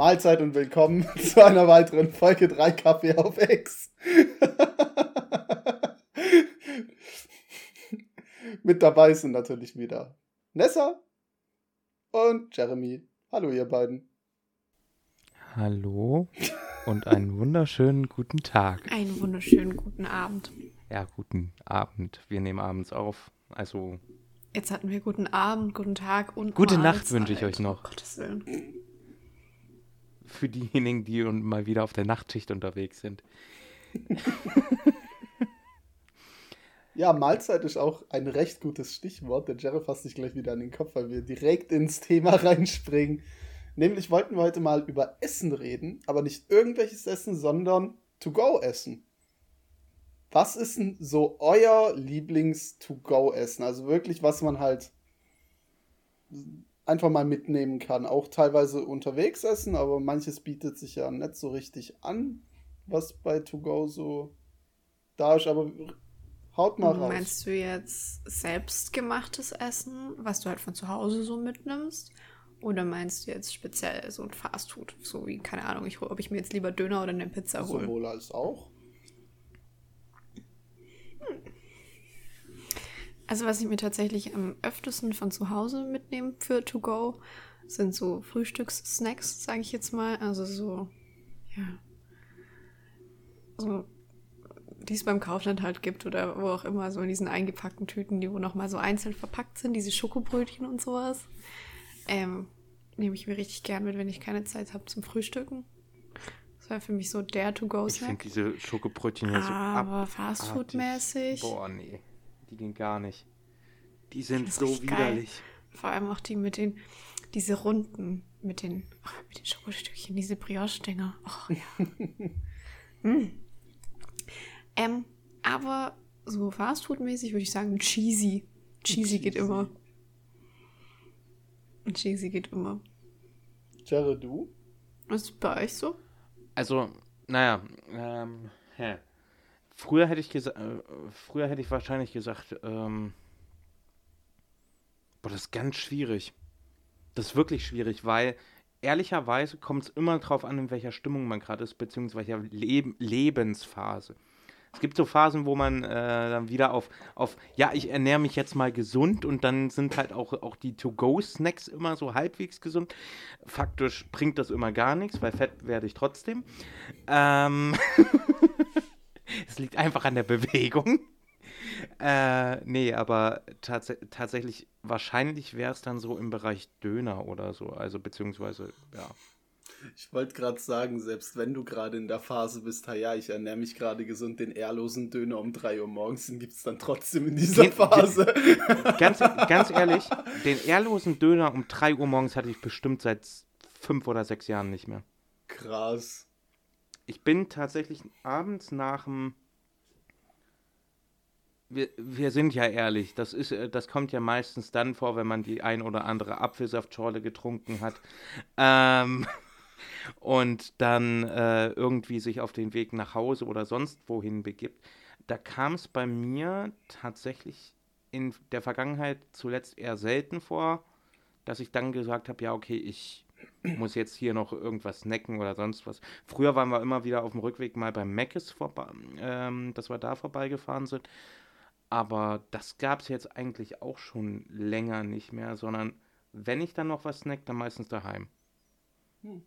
Mahlzeit und willkommen zu einer weiteren Folge 3 Kaffee auf X. Mit dabei sind natürlich wieder Nessa und Jeremy. Hallo, ihr beiden. Hallo und einen wunderschönen guten Tag. Einen wunderschönen guten Abend. Ja, guten Abend. Wir nehmen abends auf. Also. Jetzt hatten wir guten Abend, guten Tag und gute Nacht wünsche ich euch noch. Oh, Gottes Willen. Für diejenigen, die mal wieder auf der Nachtschicht unterwegs sind. Ja, Mahlzeit ist auch ein recht gutes Stichwort. Der Jerry fasst sich gleich wieder an den Kopf, weil wir direkt ins Thema reinspringen. Nämlich wollten wir heute mal über Essen reden, aber nicht irgendwelches Essen, sondern To-Go-Essen. Was ist denn so euer Lieblings-To-Go-Essen? Also wirklich, was man halt einfach mal mitnehmen kann. Auch teilweise unterwegs essen, aber manches bietet sich ja nicht so richtig an, was bei To-Go so da ist. Aber haut mal raus. Meinst du jetzt selbstgemachtes Essen, was du halt von zu Hause so mitnimmst? Oder meinst du jetzt speziell so ein Fastfood? So wie, keine Ahnung, ich, ob ich mir jetzt lieber Döner oder eine Pizza hole? Sowohl als auch. Also was ich mir tatsächlich am öftesten von zu Hause mitnehme für To Go, sind so Frühstückssnacks, sage ich jetzt mal. Also so, ja, so, die es beim Kaufland halt gibt oder wo auch immer, so in diesen eingepackten Tüten, die wo nochmal so einzeln verpackt sind, diese Schokobrötchen und sowas. Ähm, nehme ich mir richtig gern mit, wenn ich keine Zeit habe zum Frühstücken. Das wäre für mich so der Ich To-Go-Snack. finde diese Schokobrötchen hier so Aber abartig. Fastfood-mäßig. Boah, nee. Die gehen gar nicht. Die sind so richtig geil. widerlich. Vor allem auch die mit den, diese Runden, mit den, oh, mit den Schokostückchen, diese Brioche-Dinger. Oh, ja. mm. ähm, aber so Fastfood-mäßig würde ich sagen, cheesy. Cheesy geht Cheesy. immer. Cheesy geht immer. Jerry, du? Was ist bei euch so? Also, naja, ähm, hä. Früher hätte ich gesagt, äh, früher hätte ich wahrscheinlich gesagt, ähm, boah, das ist ganz schwierig. Das ist wirklich schwierig, weil ehrlicherweise kommt es immer drauf an, in welcher Stimmung man gerade ist, beziehungsweise welcher Leb Lebensphase. Es gibt so Phasen, wo man äh, dann wieder auf, auf, ja, ich ernähre mich jetzt mal gesund und dann sind halt auch, auch die To-Go-Snacks immer so halbwegs gesund. Faktisch bringt das immer gar nichts, weil fett werde ich trotzdem. Ähm, es liegt einfach an der Bewegung. Äh, nee, aber tats tatsächlich, wahrscheinlich wäre es dann so im Bereich Döner oder so. Also beziehungsweise, ja. Ich wollte gerade sagen, selbst wenn du gerade in der Phase bist, ja, ich ernähre mich gerade gesund, den ehrlosen Döner um 3 Uhr morgens, den gibt es dann trotzdem in dieser Geht- Phase. Ganz, ganz ehrlich, den ehrlosen Döner um 3 Uhr morgens hatte ich bestimmt seit fünf oder sechs Jahren nicht mehr. Krass. Ich bin tatsächlich abends nach dem. Wir, wir sind ja ehrlich, das, ist, äh, das kommt ja meistens dann vor, wenn man die ein oder andere Apfelsaftschorle getrunken hat. Ähm, und dann äh, irgendwie sich auf den Weg nach Hause oder sonst wohin begibt. Da kam es bei mir tatsächlich in der Vergangenheit zuletzt eher selten vor, dass ich dann gesagt habe, ja, okay, ich muss jetzt hier noch irgendwas snacken oder sonst was. Früher waren wir immer wieder auf dem Rückweg mal beim Mc's vorbei, ähm, dass wir da vorbeigefahren sind. Aber das gab es jetzt eigentlich auch schon länger nicht mehr, sondern wenn ich dann noch was snack, dann meistens daheim. Hm.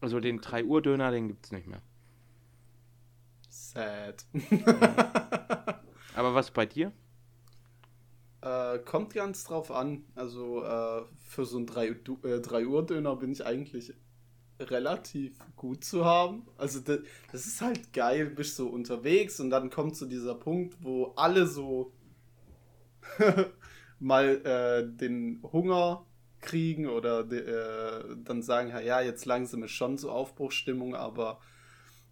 Also den 3 Uhr Döner, den gibt es nicht mehr. Sad. Aber was bei dir? Äh, kommt ganz drauf an. Also äh, für so einen 3 Uhr Döner bin ich eigentlich relativ gut zu haben. Also das, das ist halt geil, bist so unterwegs und dann kommt so dieser Punkt, wo alle so mal äh, den Hunger kriegen oder de, äh, dann sagen, ja, jetzt langsam ist schon so Aufbruchsstimmung, aber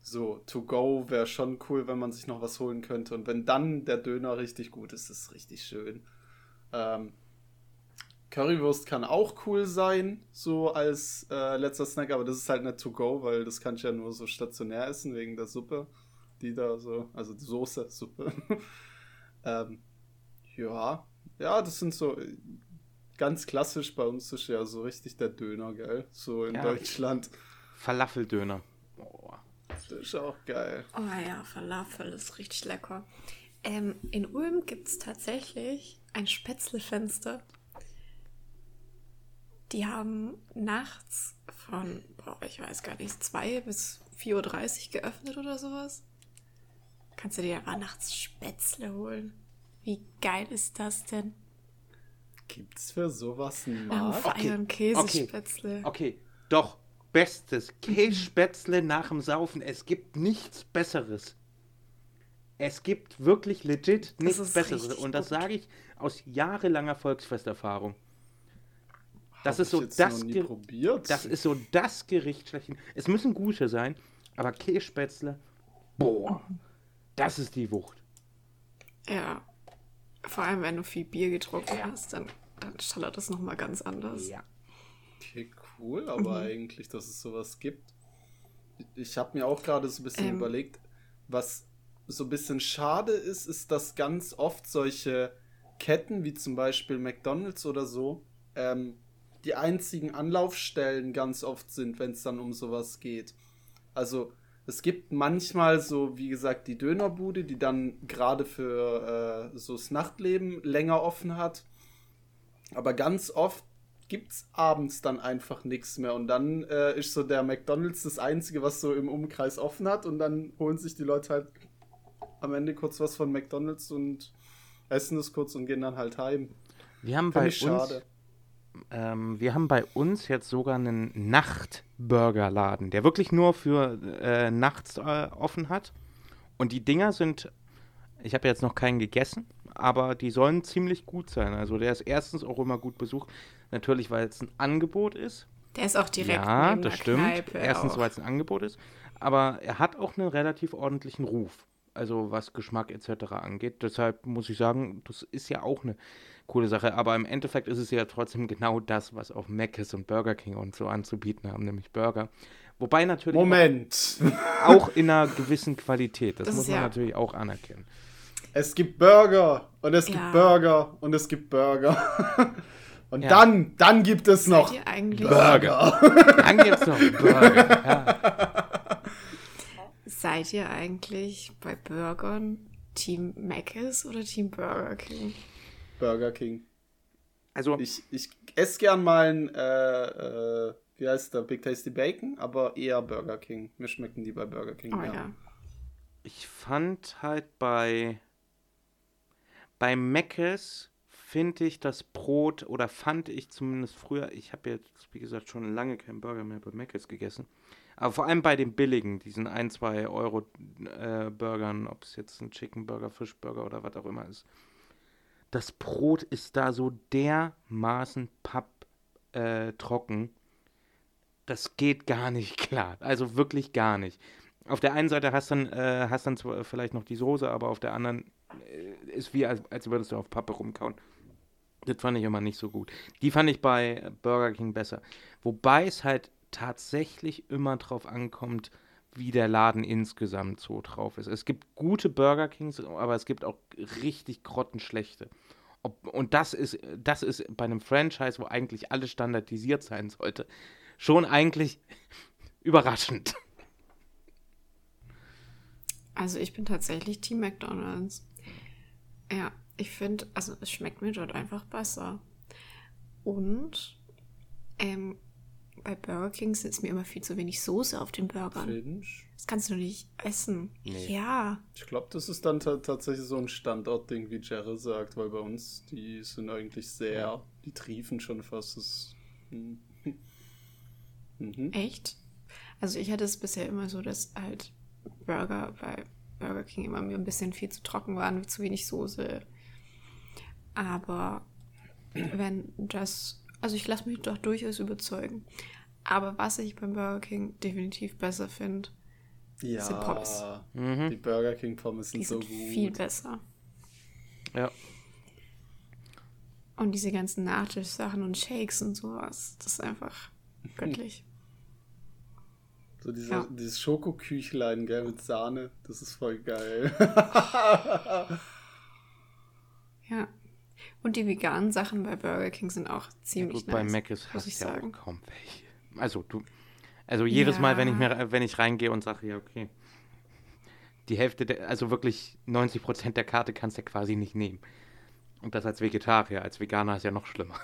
so to go wäre schon cool, wenn man sich noch was holen könnte. Und wenn dann der Döner richtig gut ist, ist richtig schön. Ähm, Currywurst kann auch cool sein, so als äh, letzter Snack, aber das ist halt nicht to go, weil das kann ich ja nur so stationär essen, wegen der Suppe, die da so, also die Soße, Suppe. ähm, ja, ja, das sind so. ganz klassisch bei uns ist ja so richtig der Döner, gell? So in Ja. Deutschland. Falafeldöner. Oh. Das ist auch geil. Oh ja, Falafel ist richtig lecker. Ähm, in Ulm gibt es tatsächlich ein Spätzlefenster. Die haben nachts von, boah, ich weiß gar nicht, 2 bis 4.30 Uhr geöffnet oder sowas. Kannst du dir aber nachts Spätzle holen. Wie geil ist das denn? Gibt's für sowas einen Ja, Markt? vor okay, Käsespätzle. Okay, doch. Bestes. Kässpätzle nach dem Saufen. Es gibt nichts Besseres. Es gibt wirklich legit nichts Besseres. Und das sage ich aus jahrelanger Volksfesterfahrung. Das Hab ist so das, Ge- probiert. das ist so das Gericht schlechthin. Es müssen gute sein, aber Kässpätzle, boah, das ist die Wucht. Ja. Vor allem, wenn du viel Bier getrunken hast, dann, dann schallert das nochmal ganz anders. Ja. Okay, cool, aber Mhm. eigentlich, dass es sowas gibt. Ich habe mir auch gerade so ein bisschen Ähm. überlegt, was so ein bisschen schade ist, ist, dass ganz oft solche Ketten wie zum Beispiel McDonald's oder so ähm, die einzigen Anlaufstellen ganz oft sind, wenn es dann um sowas geht. Also es gibt manchmal so, wie gesagt, die Dönerbude, die dann gerade für äh, so das Nachtleben länger offen hat. Aber ganz oft gibt es abends dann einfach nichts mehr. Und dann äh, ist so der McDonalds das Einzige, was so im Umkreis offen hat. Und dann holen sich die Leute halt am Ende kurz was von McDonalds und essen es kurz und gehen dann halt heim. Wir haben Finde bei ich uns, schade. ähm, wir haben bei uns jetzt sogar einen Nachtburgerladen, der wirklich nur für äh, nachts äh, offen hat. Und die Dinger sind, ich habe jetzt noch keinen gegessen, aber die sollen ziemlich gut sein. Also der ist erstens auch immer gut besucht. Natürlich, weil es ein Angebot ist. Der ist auch direkt ja, neben das der stimmt. Kneipe Erstens, weil es ein Angebot ist. Aber er hat auch einen relativ ordentlichen Ruf. Also was Geschmack etc. angeht. Deshalb muss ich sagen, das ist ja auch eine coole Sache. Aber im Endeffekt ist es ja trotzdem genau das, was auch Mc's und Burger King und so anzubieten haben, nämlich Burger. Wobei natürlich Moment. auch, in einer gewissen Qualität. Das, Das muss man ja- natürlich auch anerkennen. Es gibt Burger und es gibt Ja. Burger und es gibt Burger. und Ja. dann, dann gibt es noch Burger. Dann gibt's noch Burger. Ja. Seid ihr eigentlich bei Burgern Team Mc's oder Team Burger King? Burger King. Also Ich, ich esse gern mal ein, äh, äh, wie heißt der, Big Tasty Bacon, aber eher Burger King. Mir schmecken die bei Burger King Oh ja. Ich fand halt bei bei Meckes finde ich das Brot oder fand ich zumindest früher, ich habe jetzt wie gesagt schon lange keinen Burger mehr bei Meckes gegessen, aber vor allem bei den billigen, diesen 1, 2 Euro äh, Burgern, ob es jetzt ein Chicken Burger, Fischburger oder was auch immer ist. Das Brot ist da so dermaßen papp äh. Das geht gar nicht klar. Also wirklich gar nicht. Auf der einen Seite hast dann, äh, hast dann vielleicht noch die Soße, aber auf der anderen äh, ist wie, als, als würdest du auf Pappe rumkauen. Das fand ich immer nicht so gut. Die fand ich bei Burger King besser. Wobei es halt tatsächlich immer drauf ankommt, wie der Laden insgesamt so drauf ist. Es gibt gute Burger Kings, aber es gibt auch richtig grottenschlechte. Ob, und das ist, das ist bei einem Franchise, wo eigentlich alles standardisiert sein sollte, schon eigentlich überraschend. Also ich bin tatsächlich Team McDonald's. Ja, ich finde, also es schmeckt mir dort einfach besser. Und ähm, bei Burger King ist mir immer viel zu wenig Soße auf den Burgern. Finch. Das kannst du nicht essen. Nee. Ja. Ich glaube, das ist dann ta tatsächlich so ein Standortding, wie Jerry sagt, weil bei uns, die sind eigentlich sehr, die triefen schon fast. Das, hm. mhm. Echt? Also ich hatte es bisher immer so, dass halt Burger bei Burger King immer mir ein bisschen viel zu trocken waren, zu wenig Soße. Aber wenn das, also ich lasse mich doch durchaus überzeugen. Aber was ich beim Burger King definitiv besser finde, Diese Pommes. Ja, Mhm. die Burger King Pommes sind die so sind gut. viel besser. Ja. Und diese ganzen Nachtischsachen und Shakes und sowas, das ist einfach göttlich. So diese, Ja. dieses Schokoküchlein, gell, mit Sahne, das ist voll geil. Ja. Und die veganen Sachen bei Burger King sind auch Ja, ziemlich gut, bei nice. Mac ist muss hast ich ja sagen. auch kaum welche. Also du, also jedes Mal, wenn ich Ja. mir, wenn ich reingehe und sage, ja okay, die Hälfte, der, also wirklich 90 Prozent der Karte kannst du ja quasi nicht nehmen. Und das als Vegetarier, als Veganer ist ja noch schlimmer.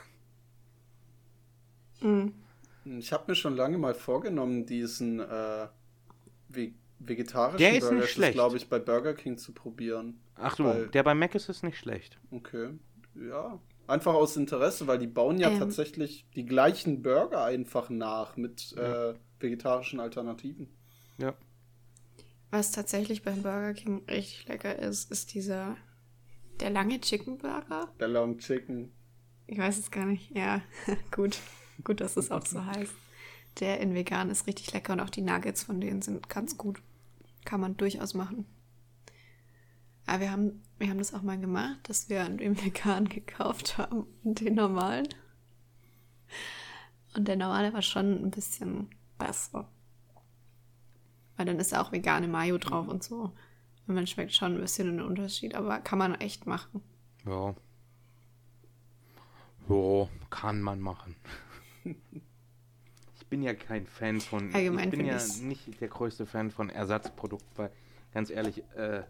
Mhm. Ich habe mir schon lange mal vorgenommen, diesen äh, ve vegetarischen Der ist Burger, glaube ich, bei Burger King zu probieren. Ach so, Weil- der bei Mac ist es nicht schlecht. Okay. Ja. Einfach aus Interesse, weil die bauen ja Ähm. tatsächlich die gleichen Burger einfach nach mit äh, vegetarischen Alternativen. Ja. Was tatsächlich beim Burger King richtig lecker ist, ist dieser der lange Chicken Burger. Der Long Chicken. Ich weiß es gar nicht. Ja, gut. Gut, dass es auch so heißt. Der in vegan ist richtig lecker und auch die Nuggets von denen sind ganz gut. Kann man durchaus machen. Aber wir haben, wir haben das auch mal gemacht, dass wir den vegan gekauft haben und den normalen. Und der normale war schon ein bisschen besser. Weil dann ist ja auch vegane Mayo drauf und so. Und man schmeckt schon ein bisschen einen Unterschied, aber kann man echt machen. Ja. Jo, kann man machen. Ich bin ja kein Fan von. Allgemein ich bin ja ich's- nicht der größte Fan von Ersatzprodukten, weil ganz ehrlich, äh,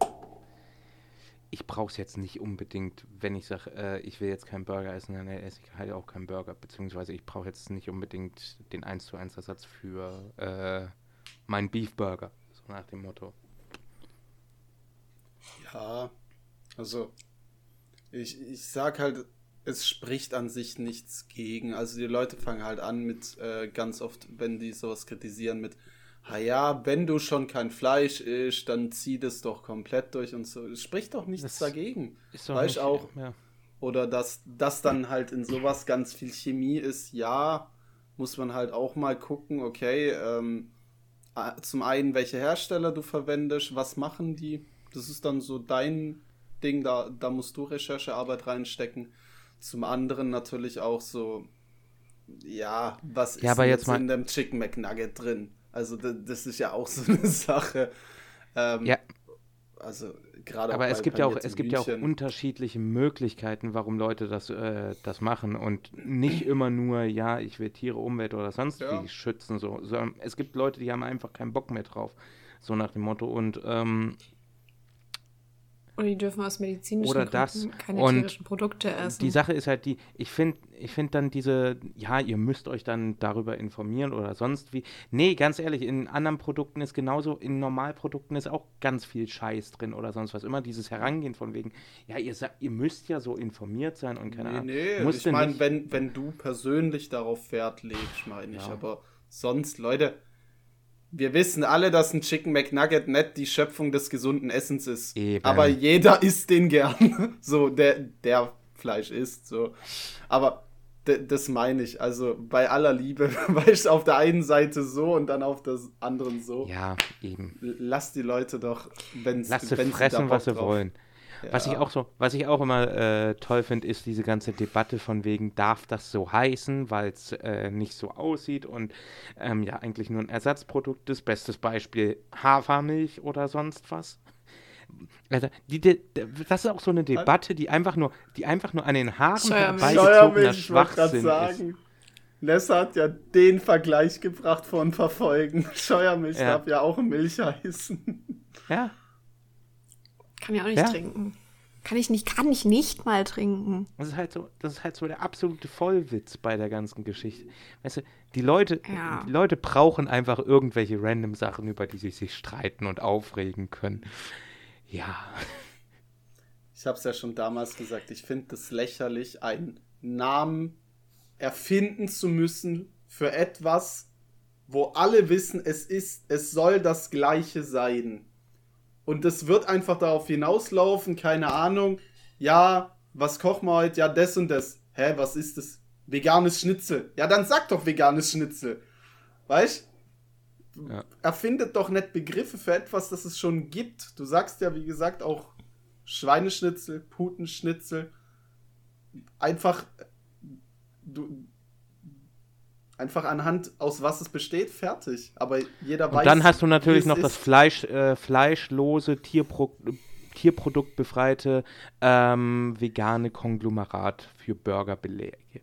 ich brauche es jetzt nicht unbedingt, wenn ich sage, äh, ich will jetzt keinen Burger essen, dann esse ich halt auch keinen Burger. Beziehungsweise ich brauche jetzt nicht unbedingt den 1 zu 1 Ersatz für äh, meinen Beef Burger. So nach dem Motto. Ja, also ich, ich sag halt, es spricht an sich nichts gegen. Also die Leute fangen halt an mit äh, ganz oft, wenn die sowas kritisieren, mit, ha ja, wenn du schon kein Fleisch isst, dann zieh das doch komplett durch und so. Es spricht doch nichts Das dagegen. Ist doch Weißt nicht, auch, Ja. Oder dass das dann halt in sowas ganz viel Chemie ist, ja, muss man halt auch mal gucken, okay, ähm, zum einen, welche Hersteller du verwendest, was machen die? Das ist dann so dein Ding, da, da musst du Recherchearbeit reinstecken. Zum anderen natürlich auch so, ja, was ist Ja, aber denn jetzt in dem Chicken McNugget drin? Also das, das ist ja auch so eine Sache. Ähm, Ja. Also gerade Aber es bei- gibt ja auch, es gibt ja auch unterschiedliche Möglichkeiten, warum Leute das, äh, das machen und nicht immer nur, ja, ich will Tiere, Umwelt oder sonst Ja. wie schützen, so, es gibt Leute, die haben einfach keinen Bock mehr drauf, so nach dem Motto und ähm, Oder die dürfen aus medizinischen Oder Gründen das. keine Und tierischen Produkte essen. die Sache ist halt die, ich finde ich find dann diese, ja, ihr müsst euch dann darüber informieren oder sonst wie. Nee, ganz ehrlich, in anderen Produkten ist genauso, in Normalprodukten ist auch ganz viel Scheiß drin oder sonst was. Immer dieses Herangehen von wegen, ja, ihr, ihr müsst ja so informiert sein und keine Nee, Ahnung. nee, Musst ich meine, wenn, wenn du persönlich darauf Wert legst, meine ich. Ja. Aber sonst, Leute, wir wissen alle, dass ein Chicken McNugget nicht die Schöpfung des gesunden Essens ist. Eben. Aber jeder isst den gern. so, der, der Fleisch isst. So. Aber das meine ich. Also bei aller Liebe, weißt du, auf der einen Seite so und dann auf der anderen so. Ja, eben. Lass die Leute doch, wenn's, Lass sie wenn fressen, was sie drauf- wollen. Was ich auch so, was ich auch immer äh, toll finde, ist diese ganze Debatte von wegen, darf das so heißen, weil es äh, nicht so aussieht und ähm, ja eigentlich nur ein Ersatzprodukt ist. Bestes Beispiel Hafermilch oder sonst was. Also, die, die, das ist auch so eine Debatte, die einfach nur, die einfach nur an den Haaren herbeigezogener Schwachsinn ist. sagen. Nessa hat ja den Vergleich gebracht von Verfolgen. Steuermilch Ja. darf ja auch Milch heißen. Ja, kann ja auch nicht Ja. trinken. Kann ich nicht, kann ich nicht mal trinken. Das ist halt so, das ist halt so der absolute Vollwitz bei der ganzen Geschichte. Weißt du, die Leute, Ja. die Leute brauchen einfach irgendwelche random Sachen, über die sie sich streiten und aufregen können. Ja. Ich habe es ja schon damals gesagt, ich finde es lächerlich, einen Namen erfinden zu müssen für etwas, wo alle wissen, es ist, es soll das Gleiche sein. Und es wird einfach darauf hinauslaufen, keine Ahnung, ja, was kochen wir heute? Ja, das und das. Hä, was ist das? Veganes Schnitzel. Ja, dann sag doch veganes Schnitzel. Weißt? Ja. Erfindet doch nicht Begriffe für etwas, das es schon gibt. Du sagst ja, wie gesagt, auch Schweineschnitzel, Putenschnitzel. Einfach, äh, du, einfach anhand, aus was es besteht, fertig. Aber jeder weiß. Und dann hast du natürlich noch das. Fleisch, äh, fleischlose Tierpro tierproduktbefreite ähm, vegane Konglomerat für Burgerbeläge.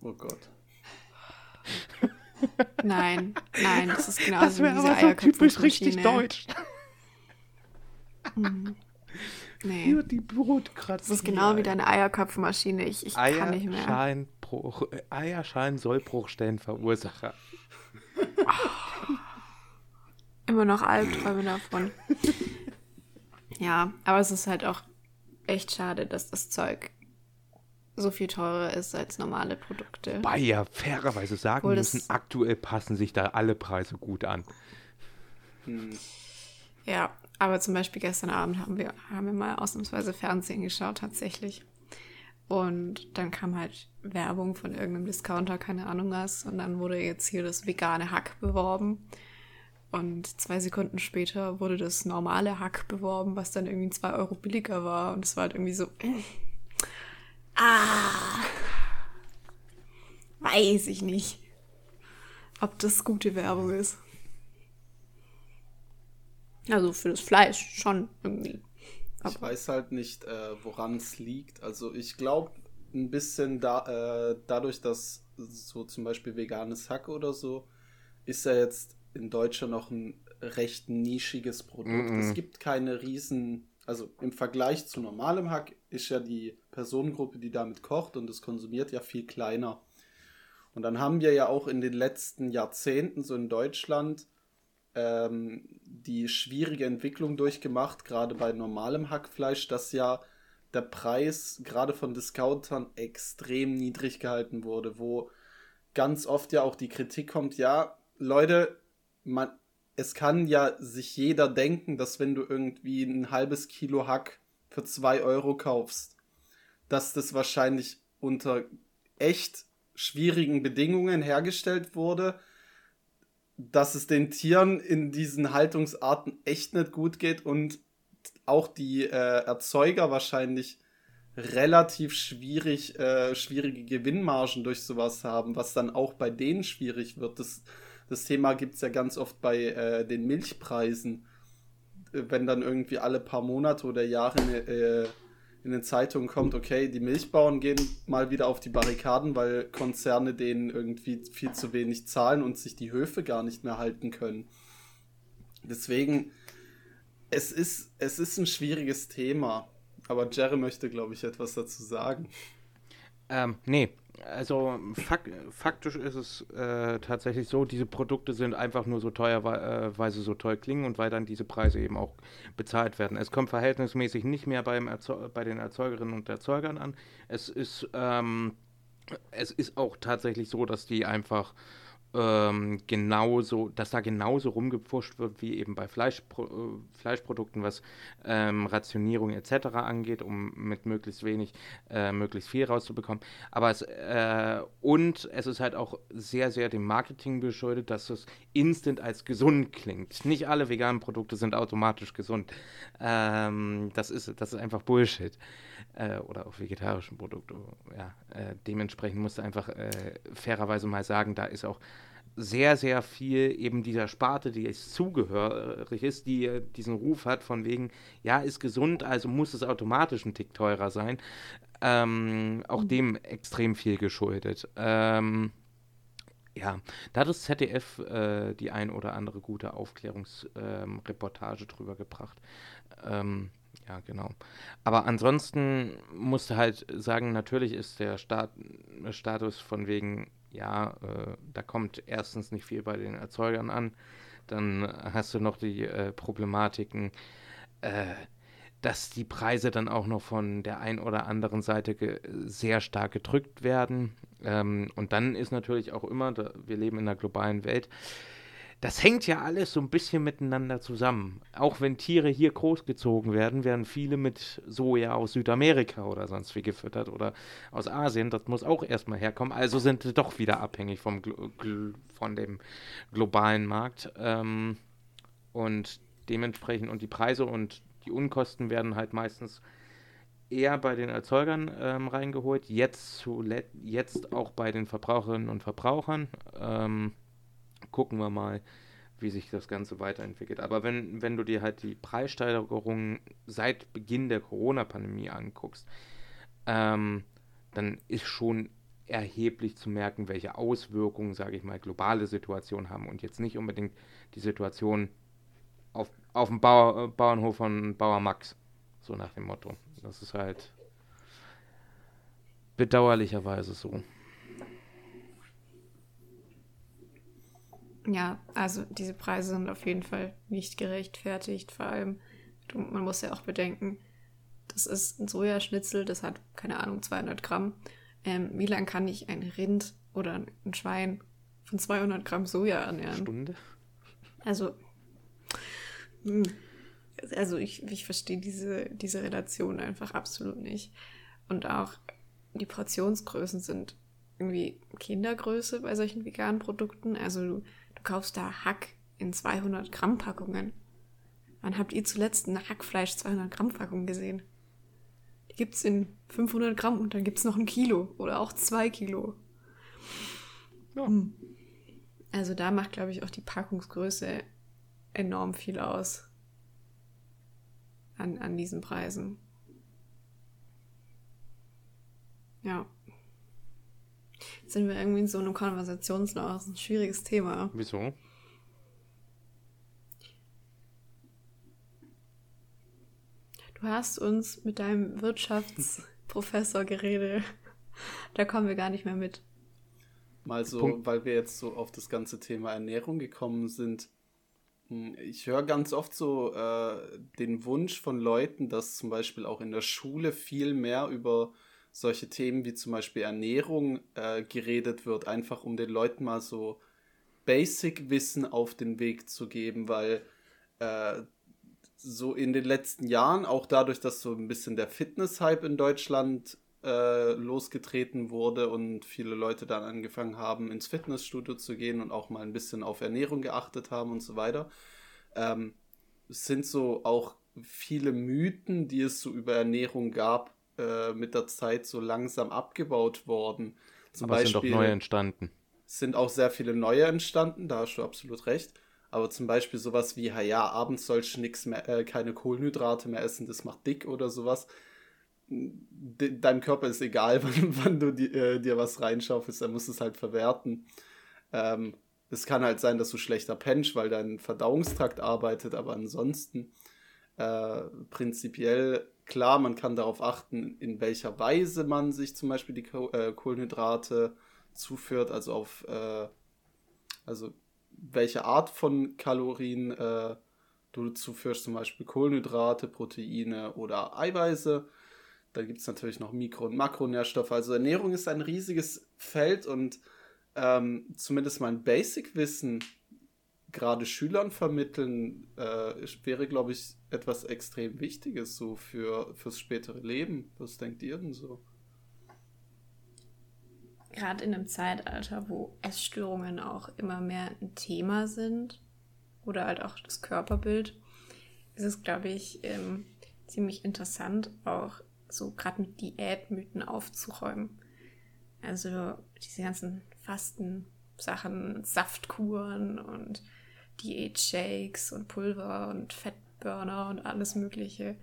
Oh Gott. Nein, nein, das ist genauso Das wäre diese aber so typisch richtig deutsch. Nee, Für die Brotkratzer. das ist genau wie deine Eierköpfmaschine. Ich, ich kann nicht mehr. Eierscheinbruch, äh, Eierschein-Sollbruchstellenverursacher. Immer noch Albträume davon. ja, aber es ist halt auch echt schade, dass das Zeug so viel teurer ist als normale Produkte. Wobei ja fairerweise sagen Obwohl müssen, aktuell passen sich da alle Preise gut an. Hm. Ja, aber zum Beispiel gestern Abend haben wir, haben wir mal ausnahmsweise Fernsehen geschaut, tatsächlich. Und dann kam halt Werbung von irgendeinem Discounter, keine Ahnung was. Und dann wurde jetzt hier das vegane Hack beworben. Und zwei Sekunden später wurde das normale Hack beworben, was dann irgendwie zwei Euro billiger war. Und es war halt irgendwie so. Ah! Weiß ich nicht, ob das gute Werbung ist. Also für das Fleisch schon irgendwie. Ich weiß halt nicht, äh, woran es liegt. Also ich glaube ein bisschen da, äh, dadurch, dass so zum Beispiel veganes Hack oder so, ist ja jetzt in Deutschland noch ein recht nischiges Produkt. Mhm. Es gibt keine riesen, also im Vergleich zu normalem Hack ist ja die Personengruppe, die damit kocht und es konsumiert, ja viel kleiner. Und dann haben wir ja auch in den letzten Jahrzehnten so in Deutschland ähm, die schwierige Entwicklung durchgemacht, gerade bei normalem Hackfleisch, dass ja der Preis gerade von Discountern extrem niedrig gehalten wurde, wo ganz oft ja auch die Kritik kommt, ja, Leute, man, es kann ja sich jeder denken, dass wenn du irgendwie ein halbes Kilo Hack für 2 Euro kaufst, dass das wahrscheinlich unter echt schwierigen Bedingungen hergestellt wurde, dass es den Tieren in diesen Haltungsarten echt nicht gut geht und auch die äh, Erzeuger wahrscheinlich relativ schwierig, äh, schwierige Gewinnmargen durch sowas haben, was dann auch bei denen schwierig wird. Das, das Thema gibt es ja ganz oft bei äh, den Milchpreisen. Äh, Wenn dann irgendwie alle paar Monate oder Jahre in, äh, in den Zeitungen kommt, okay, die Milchbauern gehen mal wieder auf die Barrikaden, weil Konzerne denen irgendwie viel zu wenig zahlen und sich die Höfe gar nicht mehr halten können. Deswegen, es ist, es ist ein schwieriges Thema. Aber Jerry möchte, glaube ich, etwas dazu sagen. Ähm, nee, also fak faktisch ist es äh, tatsächlich so, diese Produkte sind einfach nur so teuer, weil, äh, weil sie so toll klingen und weil dann diese Preise eben auch bezahlt werden. Es kommt verhältnismäßig nicht mehr beim bei den Erzeugerinnen und Erzeugern an. Es ist, ähm, es ist auch tatsächlich so, dass die einfach ähm, genauso, dass da genauso rumgepfuscht wird wie eben bei Fleischpro äh, Fleischprodukten, was ähm, Rationierung etc. angeht, um mit möglichst wenig äh, möglichst viel rauszubekommen. Aber es äh, und es ist halt auch sehr, sehr dem Marketing geschuldet, dass es instant als gesund klingt. Nicht alle veganen Produkte sind automatisch gesund. Ähm, das ist das ist einfach Bullshit. Äh, oder auch vegetarischen Produkte. Ja, äh, dementsprechend musst du einfach äh, fairerweise mal sagen, da ist auch sehr, sehr viel eben dieser Sparte, die jetzt zugehörig ist, die äh, diesen Ruf hat von wegen, ja, ist gesund, also muss es automatisch ein Tick teurer sein. Ähm, auch dem extrem viel geschuldet. Ähm, ja, da hat das ZDF äh, die ein oder andere gute Aufklärungsreportage ähm, drüber gebracht. Ähm, ja, genau. Aber ansonsten musste halt sagen, natürlich ist der Stat Status von wegen, ja, äh, da kommt erstens nicht viel bei den Erzeugern an. Dann hast du noch die äh, Problematiken, äh, dass die Preise dann auch noch von der einen oder anderen Seite sehr stark gedrückt werden. Ähm, und dann ist natürlich auch immer, da, wir leben in einer globalen Welt, das hängt ja alles so ein bisschen miteinander zusammen. Auch wenn Tiere hier großgezogen werden, werden viele mit Soja aus Südamerika oder sonst wie gefüttert oder aus Asien. Das muss auch erstmal herkommen. Also sind sie doch wieder abhängig vom von dem globalen Markt. Ähm, und dementsprechend und die Preise und die Unkosten werden halt meistens eher bei den Erzeugern ähm, reingeholt. Jetzt, zuletzt, jetzt auch bei den Verbraucherinnen und Verbrauchern. Ähm, gucken wir mal, wie sich das Ganze weiterentwickelt. Aber wenn, wenn du dir halt die Preissteigerungen seit Beginn der Corona-Pandemie anguckst, ähm, dann ist schon erheblich zu merken, welche Auswirkungen, sage ich mal, globale Situationen haben und jetzt nicht unbedingt die Situation auf, auf dem Bauer, Bauernhof von Bauer Max, so nach dem Motto. Das ist halt bedauerlicherweise so. Ja, also diese Preise sind auf jeden Fall nicht gerechtfertigt. Vor allem, man muss ja auch bedenken, das ist ein Sojaschnitzel, das hat, keine Ahnung, 200 Gramm. Ähm, wie lange kann ich ein Rind oder ein Schwein von 200 Gramm Soja ernähren? Stunde? Also, hm, also ich, ich verstehe diese, diese Relation einfach absolut nicht. Und auch die Portionsgrößen sind irgendwie Kindergröße bei solchen veganen Produkten. Also du kaufst da Hack in 200 Gramm Packungen. Wann habt ihr zuletzt eine Hackfleisch 200 Gramm Packung gesehen? Die gibt es in 500 Gramm und dann gibt es noch ein Kilo oder auch zwei Kilo. Ja. Hm. Also da macht, glaube ich, auch die Packungsgröße enorm viel aus an, an diesen Preisen. Ja. Jetzt sind wir irgendwie in so einem Konversationsloch. Das ist ein schwieriges Thema. Wieso? Du hast uns mit deinem Wirtschaftsprofessor geredet. Da kommen wir gar nicht mehr mit. Mal so, Punkt. weil wir jetzt so auf das ganze Thema Ernährung gekommen sind. Hm, ich höre ganz oft so äh, den Wunsch von Leuten, dass zum Beispiel auch in der Schule viel mehr über solche Themen wie zum Beispiel Ernährung äh, geredet wird, einfach um den Leuten mal so Basic-Wissen auf den Weg zu geben, weil äh, so in den letzten Jahren, auch dadurch, dass so ein bisschen der Fitness-Hype in Deutschland äh, losgetreten wurde und viele Leute dann angefangen haben, ins Fitnessstudio zu gehen und auch mal ein bisschen auf Ernährung geachtet haben und so weiter, ähm, sind so auch viele Mythen, die es so über Ernährung gab, äh, mit der Zeit so langsam abgebaut worden. Zum Aber Beispiel sind auch neue entstanden. Sind auch sehr viele neue entstanden, da hast du absolut recht. Aber zum Beispiel sowas wie, ja, abends sollst du nix mehr, äh, keine Kohlenhydrate mehr essen, das macht dick oder sowas. De deinem Körper ist egal, wann, wann du die, äh, dir was reinschaufelst, er muss es halt verwerten. Ähm, es kann halt sein, dass du schlechter pennst, weil dein Verdauungstrakt arbeitet, aber ansonsten äh, prinzipiell klar, man kann darauf achten, in welcher Weise man sich zum Beispiel die äh, Kohlenhydrate zuführt, also auf äh, also welche Art von Kalorien äh, du zuführst, zum Beispiel Kohlenhydrate, Proteine oder Eiweiße. Da gibt es natürlich noch Mikro- und Makronährstoffe. Also Ernährung ist ein riesiges Feld und ähm, zumindest mein Basic-Wissen gerade Schülern vermitteln, äh, wäre, glaube ich, etwas extrem Wichtiges so für fürs spätere Leben. Was denkt ihr denn so? Gerade in einem Zeitalter, wo Essstörungen auch immer mehr ein Thema sind oder halt auch das Körperbild, ist es, glaube ich, ähm, ziemlich interessant, auch so gerade mit Diätmythen aufzuräumen. Also diese ganzen Fasten-Sachen, Saftkuren und Diät-Shakes und Pulver und Fettburner und alles Mögliche.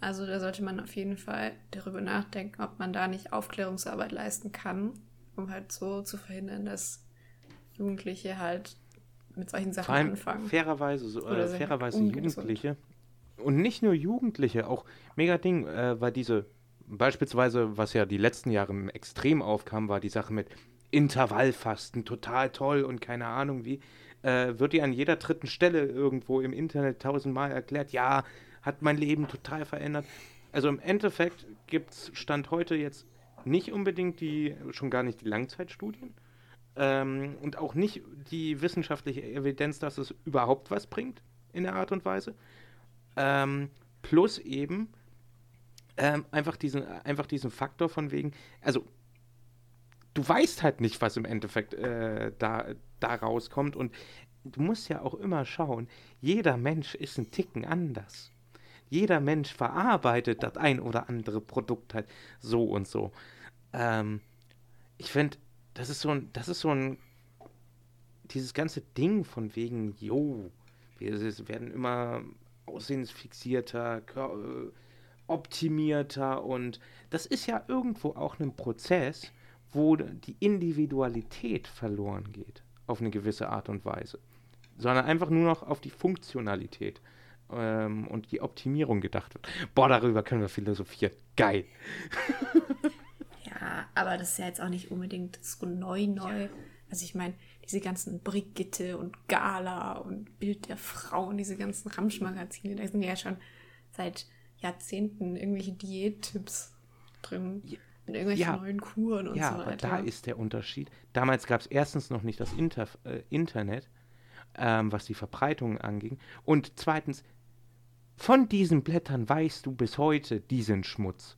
Also da sollte man auf jeden Fall darüber nachdenken, ob man da nicht Aufklärungsarbeit leisten kann, um halt so zu verhindern, dass Jugendliche halt mit solchen Sachen allem anfangen. Fairerweise, so, äh, fairerweise Jugendliche. Und nicht nur Jugendliche, auch mega Ding, äh, weil diese, beispielsweise, was ja die letzten Jahre extrem aufkam, war die Sache mit Intervallfasten, total toll und keine Ahnung wie äh, wird dir an jeder dritten Stelle irgendwo im Internet tausendmal erklärt, ja, hat mein Leben total verändert. Also im Endeffekt gibt es Stand heute jetzt nicht unbedingt die, schon gar nicht die Langzeitstudien ähm, und auch nicht die wissenschaftliche Evidenz, dass es überhaupt was bringt in der Art und Weise. Ähm, plus eben ähm, einfach, diesen, einfach diesen Faktor von wegen, also du weißt halt nicht, was im Endeffekt äh, da, da rauskommt. Und du musst ja auch immer schauen, jeder Mensch ist ein Ticken anders. Jeder Mensch verarbeitet das ein oder andere Produkt halt so und so. Ähm, ich finde, das ist so ein, das ist so ein dieses ganze Ding von wegen, jo, wir werden immer aussehensfixierter, optimierter und das ist ja irgendwo auch ein Prozess, wo die Individualität verloren geht, auf eine gewisse Art und Weise, sondern einfach nur noch auf die Funktionalität ähm, und die Optimierung gedacht wird. Boah, darüber können wir philosophieren. Geil. ja, aber das ist ja jetzt auch nicht unbedingt so neu, neu. Also ich meine, diese ganzen Brigitte und Gala und Bild der Frau und diese ganzen Ramschmagazine, da sind ja schon seit Jahrzehnten irgendwelche Diättipps drin. Ja. Mit irgendwelchen ja, neuen Kuren und ja, so weiter. Ja, aber da ist der Unterschied. Damals gab es erstens noch nicht das Inter äh, Internet, ähm, was die Verbreitung anging. Und zweitens, von diesen Blättern weißt du bis heute, die sind Schmutz.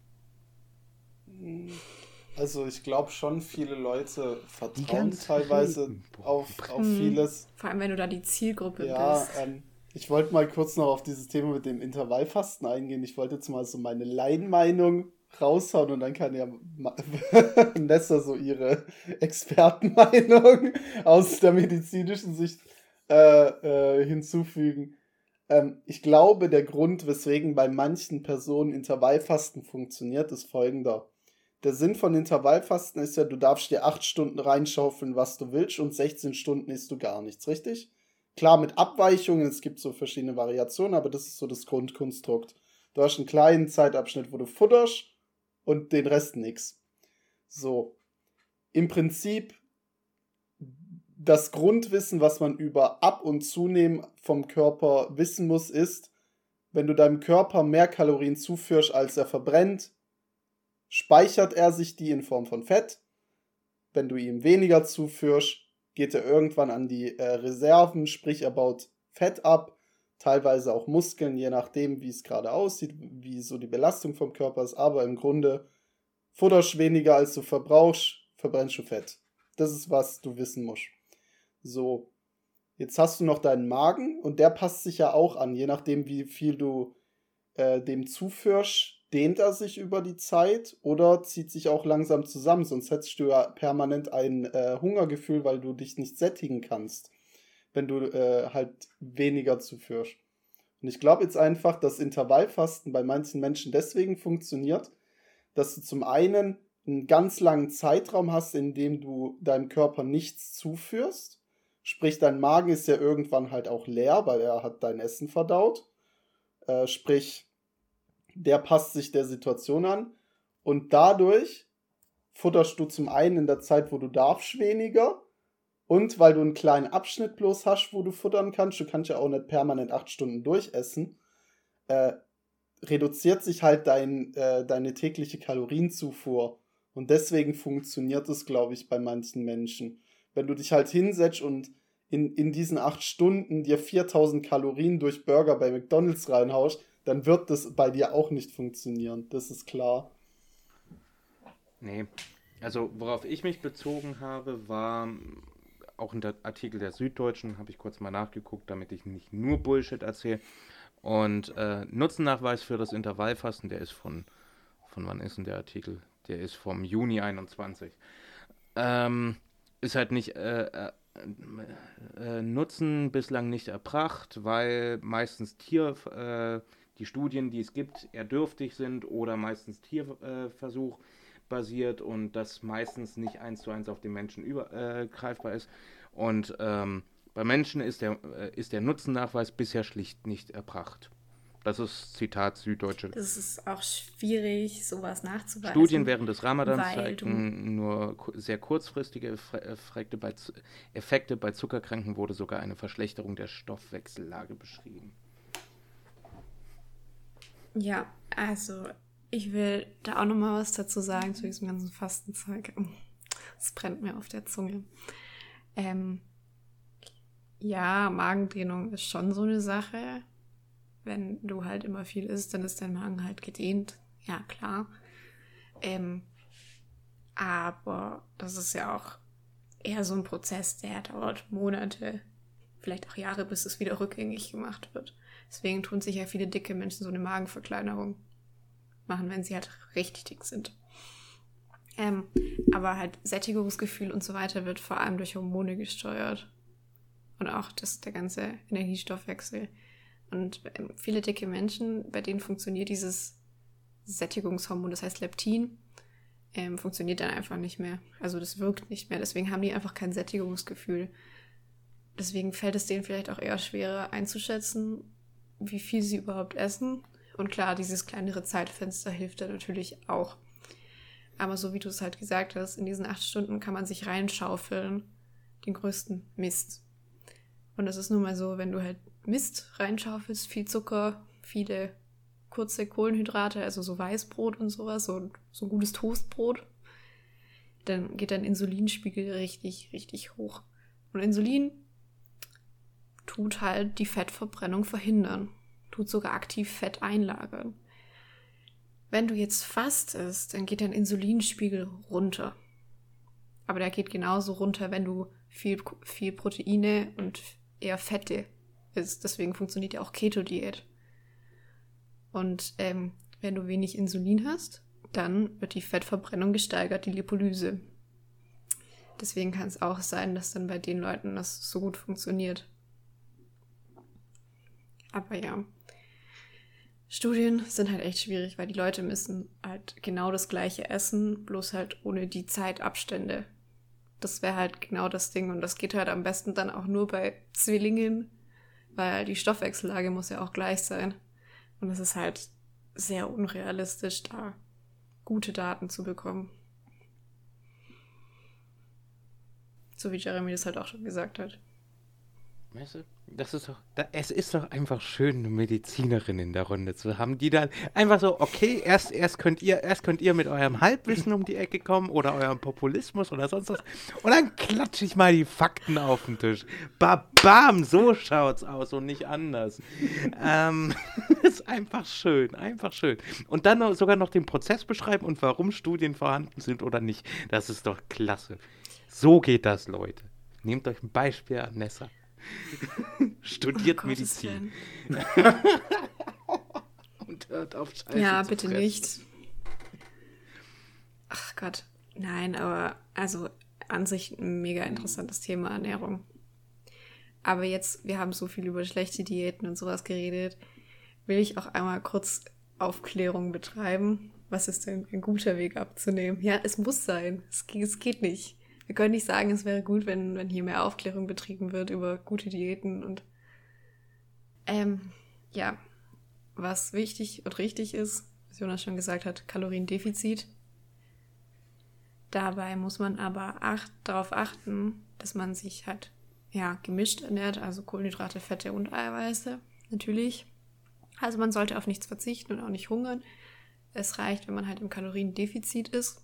Also ich glaube schon, viele Leute vertrauen teilweise auf, auf mhm. vieles. Vor allem, wenn du da die Zielgruppe ja, bist. Ähm, ich wollte mal kurz noch auf dieses Thema mit dem Intervallfasten eingehen. Ich wollte jetzt mal so meine Laienmeinung raushauen und dann kann ja Nessa so ihre Expertenmeinung aus der medizinischen Sicht äh, äh, hinzufügen. Ähm, ich glaube, der Grund, weswegen bei manchen Personen Intervallfasten funktioniert, ist folgender. Der Sinn von Intervallfasten ist ja, du darfst dir 8 Stunden reinschaufeln, was du willst, und 16 Stunden isst du gar nichts, richtig? Klar, mit Abweichungen, es gibt so verschiedene Variationen, aber das ist so das Grundkonstrukt. Du hast einen kleinen Zeitabschnitt, wo du futterst und den Rest nix. So. Im Prinzip das Grundwissen, was man über Ab- und Zunehmen vom Körper wissen muss, ist, wenn du deinem Körper mehr Kalorien zuführst, als er verbrennt, speichert er sich die in Form von Fett. Wenn du ihm weniger zuführst, geht er irgendwann an die äh, Reserven, sprich er baut Fett ab, teilweise auch Muskeln, je nachdem, wie es gerade aussieht, wie so die Belastung vom Körper ist, aber im Grunde futterst weniger, als du verbrauchst, verbrennst du Fett. Das ist, was du wissen musst. So, jetzt hast du noch deinen Magen und der passt sich ja auch an, je nachdem, wie viel du äh, dem zuführst, dehnt er sich über die Zeit oder zieht sich auch langsam zusammen, sonst hättest du ja permanent ein äh, Hungergefühl, weil du dich nicht sättigen kannst, wenn du äh, halt weniger zuführst. Und ich glaube jetzt einfach, dass Intervallfasten bei manchen Menschen deswegen funktioniert, dass du zum einen einen ganz langen Zeitraum hast, in dem du deinem Körper nichts zuführst Sprich, dein Magen ist ja irgendwann halt auch leer, weil er hat dein Essen verdaut. Äh, sprich, der passt sich der Situation an. Und dadurch futterst du zum einen in der Zeit, wo du darfst, weniger. Und weil du einen kleinen Abschnitt bloß hast, wo du futtern kannst, du kannst ja auch nicht permanent acht Stunden durchessen, äh, reduziert sich halt dein, äh, deine tägliche Kalorienzufuhr. Und deswegen funktioniert es, glaube ich, bei manchen Menschen. Wenn du dich halt hinsetzt und in, in diesen acht Stunden dir 4000 Kalorien durch Burger bei McDonalds reinhaust, dann wird das bei dir auch nicht funktionieren. Das ist klar. Nee. Also, worauf ich mich bezogen habe, war auch in der Artikel der Süddeutschen, habe ich kurz mal nachgeguckt, damit ich nicht nur Bullshit erzähle. Und äh, Nutzennachweis für das Intervallfasten, der ist von, von wann ist denn der Artikel? Der ist vom Juni 21. Ähm, ist halt nicht äh, äh äh, Nutzen bislang nicht erbracht, weil meistens Tier, äh, die Studien, die es gibt, eher dürftig sind oder meistens Tierversuch basiert und das meistens nicht eins zu eins auf den Menschen übergreifbar äh, ist. Und ähm, bei Menschen ist der, äh, ist der Nutzennachweis bisher schlicht nicht erbracht. Das ist Zitat Süddeutsche. Das ist auch schwierig, sowas nachzuweisen. Studien während des Ramadans zeigten nur sehr kurzfristige Effekte bei, Effekte bei Zuckerkranken wurde sogar eine Verschlechterung der Stoffwechsellage beschrieben. Ja, also ich will da auch noch mal was dazu sagen zu diesem ganzen Fastenzeug. Es brennt mir auf der Zunge. Ähm, ja, Magendehnung ist schon so eine Sache wenn du halt immer viel isst, dann ist dein Magen halt gedehnt. Ja, klar. Ähm, aber das ist ja auch eher so ein Prozess, der dauert Monate, vielleicht auch Jahre, bis es wieder rückgängig gemacht wird. Deswegen tun sich ja viele dicke Menschen so eine Magenverkleinerung machen, wenn sie halt richtig dick sind. Ähm, aber halt Sättigungsgefühl und so weiter wird vor allem durch Hormone gesteuert. und auch das, der ganze Energiestoffwechsel. Und ähm, viele dicke Menschen, bei denen funktioniert dieses Sättigungshormon, das heißt Leptin, ähm, funktioniert dann einfach nicht mehr. Also das wirkt nicht mehr. Deswegen haben die einfach kein Sättigungsgefühl. Deswegen fällt es denen vielleicht auch eher schwerer einzuschätzen, wie viel sie überhaupt essen. Und klar, dieses kleinere Zeitfenster hilft da natürlich auch. Aber so wie du es halt gesagt hast, in diesen acht Stunden kann man sich reinschaufeln, den größten Mist. Und das ist nun mal so, wenn du halt Mist reinschaufelst, viel Zucker, viele kurze Kohlenhydrate, also so Weißbrot und sowas, so, so gutes Toastbrot, dann geht dein Insulinspiegel richtig, richtig hoch. Und Insulin tut halt die Fettverbrennung verhindern, tut sogar aktiv Fett einlagern. Wenn du jetzt fastest, dann geht dein Insulinspiegel runter. Aber der geht genauso runter, wenn du viel, viel Proteine und eher Fette isst. Deswegen funktioniert ja auch Keto-Diät. Und ähm, wenn du wenig Insulin hast, dann wird die Fettverbrennung gesteigert, die Lipolyse. Deswegen kann es auch sein, dass dann bei den Leuten das so gut funktioniert. Aber ja, Studien sind halt echt schwierig, weil die Leute müssen halt genau das gleiche essen, bloß halt ohne die Zeitabstände. Das wäre halt genau das Ding und das geht halt am besten dann auch nur bei Zwillingen, weil die Stoffwechsellage muss ja auch gleich sein. Und es ist halt sehr unrealistisch, da gute Daten zu bekommen. So wie Jeremy das halt auch schon gesagt hat. Weißt du, das ist doch, da, es ist doch einfach schön, eine Medizinerin in der Runde zu haben, die dann einfach so, okay, erst, erst könnt ihr, erst könnt ihr mit eurem Halbwissen um die Ecke kommen oder eurem Populismus oder sonst was. Und dann klatsche ich mal die Fakten auf den Tisch. Babam, so schaut's aus und nicht anders. ähm, ist einfach schön, einfach schön. Und dann noch, sogar noch den Prozess beschreiben und warum Studien vorhanden sind oder nicht. Das ist doch klasse. So geht das, Leute. Nehmt euch ein Beispiel an Nessa. Studiert oh, Medizin. Und hört auf Scheiße Ja, bitte fressen. nicht. Ach Gott. Nein, aber also an sich ein mega interessantes Thema Ernährung. Aber jetzt, wir haben so viel über schlechte Diäten und sowas geredet, will ich auch einmal kurz Aufklärung betreiben. Was ist denn ein guter Weg abzunehmen? Ja, es muss sein. Es, es geht nicht wir können nicht sagen, es wäre gut, wenn, wenn hier mehr Aufklärung betrieben wird über gute Diäten und ähm, ja, was wichtig und richtig ist, was Jonas schon gesagt hat, Kaloriendefizit. Dabei muss man aber acht, darauf achten, dass man sich halt ja, gemischt ernährt, also Kohlenhydrate, Fette und Eiweiße, natürlich. Also man sollte auf nichts verzichten und auch nicht hungern. Es reicht, wenn man halt im Kaloriendefizit ist.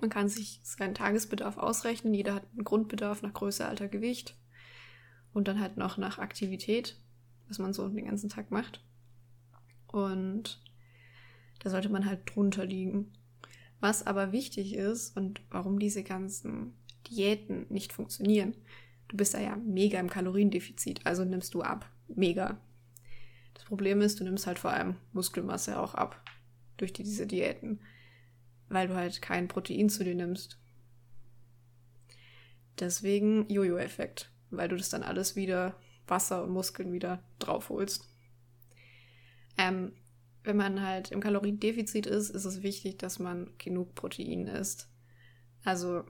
Man kann sich seinen Tagesbedarf ausrechnen. Jeder hat einen Grundbedarf nach Größe, Alter, Gewicht. Und dann halt noch nach Aktivität, was man so den ganzen Tag macht. Und da sollte man halt drunter liegen. Was aber wichtig ist und warum diese ganzen Diäten nicht funktionieren, du bist da ja mega im Kaloriendefizit, also nimmst du ab. Mega. Das Problem ist, du nimmst halt vor allem Muskelmasse auch ab durch diese Diäten weil du halt kein Protein zu dir nimmst. Deswegen Jojo-Effekt, weil du das dann alles wieder Wasser und Muskeln wieder draufholst. Ähm, wenn man halt im Kaloriendefizit ist, ist es wichtig, dass man genug Protein isst. Also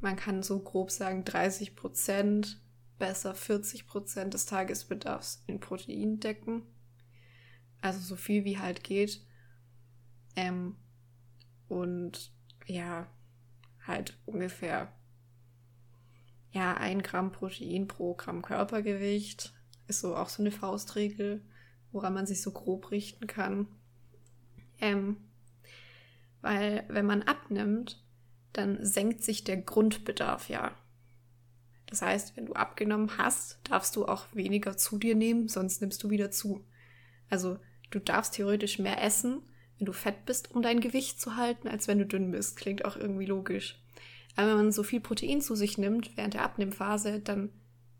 man kann so grob sagen 30 Prozent, besser 40 Prozent des Tagesbedarfs in Protein decken. Also so viel wie halt geht. Ähm, und ja, halt ungefähr ja, ein Gramm Protein pro Gramm Körpergewicht. Ist so auch so eine Faustregel, woran man sich so grob richten kann. Ähm, weil wenn man abnimmt, dann senkt sich der Grundbedarf ja. Das heißt, wenn du abgenommen hast, darfst du auch weniger zu dir nehmen, sonst nimmst du wieder zu. Also du darfst theoretisch mehr essen, wenn du fett bist, um dein Gewicht zu halten, als wenn du dünn bist. Klingt auch irgendwie logisch. Aber wenn man so viel Protein zu sich nimmt während der Abnehmphase, dann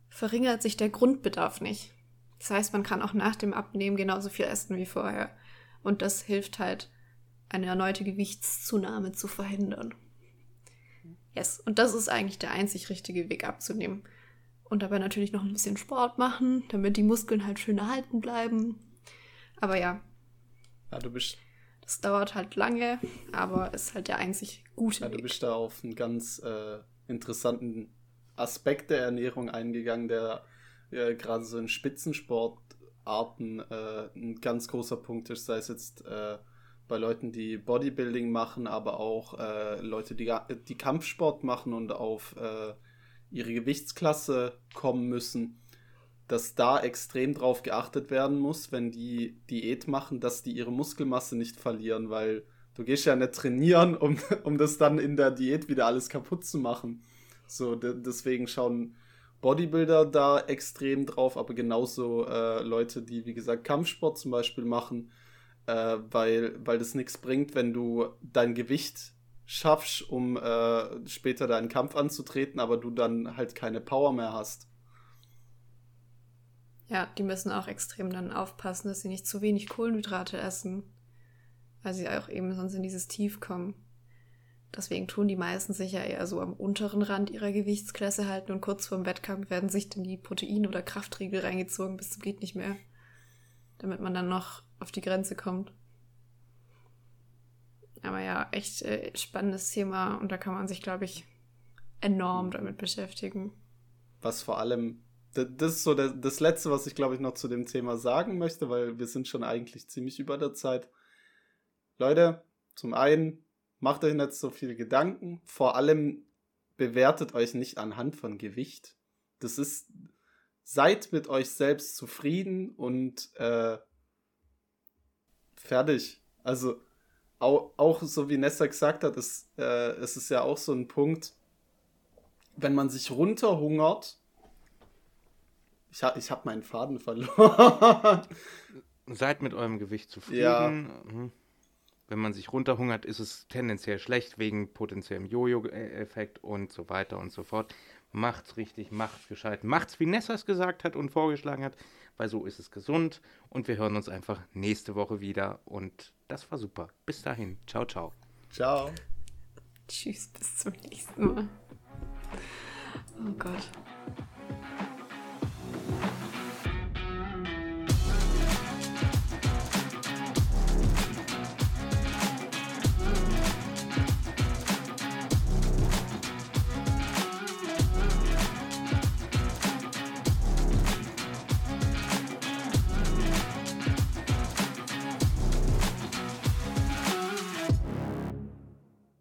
verringert sich der Grundbedarf nicht. Das heißt, man kann auch nach dem Abnehmen genauso viel essen wie vorher. Und das hilft halt, eine erneute Gewichtszunahme zu verhindern. Yes, und das ist eigentlich der einzig richtige Weg abzunehmen. und dabei natürlich noch ein bisschen Sport machen, damit die Muskeln halt schön erhalten bleiben. Aber ja. Ja, du bist. Das dauert halt lange, aber ist halt der einzig gute ja, Weg. Du bist da auf einen ganz äh, interessanten Aspekt der Ernährung eingegangen, der äh, gerade so in Spitzensportarten äh, ein ganz großer Punkt ist, sei es jetzt äh, bei Leuten, die Bodybuilding machen, aber auch äh, Leute, die, die Kampfsport machen und auf äh, ihre Gewichtsklasse kommen müssen, dass da extrem drauf geachtet werden muss, wenn die Diät machen, dass die ihre Muskelmasse nicht verlieren, weil du gehst ja nicht trainieren, um, um das dann in der Diät wieder alles kaputt zu machen. So, de deswegen schauen Bodybuilder da extrem drauf, aber genauso äh, Leute, die, wie gesagt, Kampfsport zum Beispiel machen, äh, weil, weil das nichts bringt, wenn du dein Gewicht schaffst, um äh, später deinen Kampf anzutreten, aber du dann halt keine Power mehr hast. Ja, die müssen auch extrem dann aufpassen, dass sie nicht zu wenig Kohlenhydrate essen, weil sie auch eben sonst in dieses Tief kommen. Deswegen tun die meisten sich ja eher so am unteren Rand ihrer Gewichtsklasse halten und kurz vorm Wettkampf werden sich dann die Proteine oder Kraftriegel reingezogen, bis zum geht nicht mehr. Damit man dann noch auf die Grenze kommt. Aber ja, echt äh, spannendes Thema und da kann man sich, glaube ich, enorm damit beschäftigen. Was vor allem, das ist so das Letzte, was ich, glaube ich, noch zu dem Thema sagen möchte, weil wir sind schon eigentlich ziemlich über der Zeit. Leute, zum einen, macht euch nicht so viele Gedanken. Vor allem bewertet euch nicht anhand von Gewicht. Das ist, seid mit euch selbst zufrieden und äh, fertig. Also auch, auch so wie Nessa gesagt hat, ist, äh, es ist ja auch so ein Punkt, wenn man sich runterhungert. Ich, ha, ich habe meinen Faden verloren. Seid mit eurem Gewicht zufrieden. Ja. Mhm. Wenn man sich runterhungert, ist es tendenziell schlecht wegen potenziellem Jojo-Effekt und so weiter und so fort. Macht's richtig, macht's gescheit, macht's wie Nessas gesagt hat und vorgeschlagen hat, weil so ist es gesund. Und wir hören uns einfach nächste Woche wieder. Und das war super. Bis dahin. Ciao, ciao. Ciao. Tschüss, bis zum nächsten Mal. Oh Gott.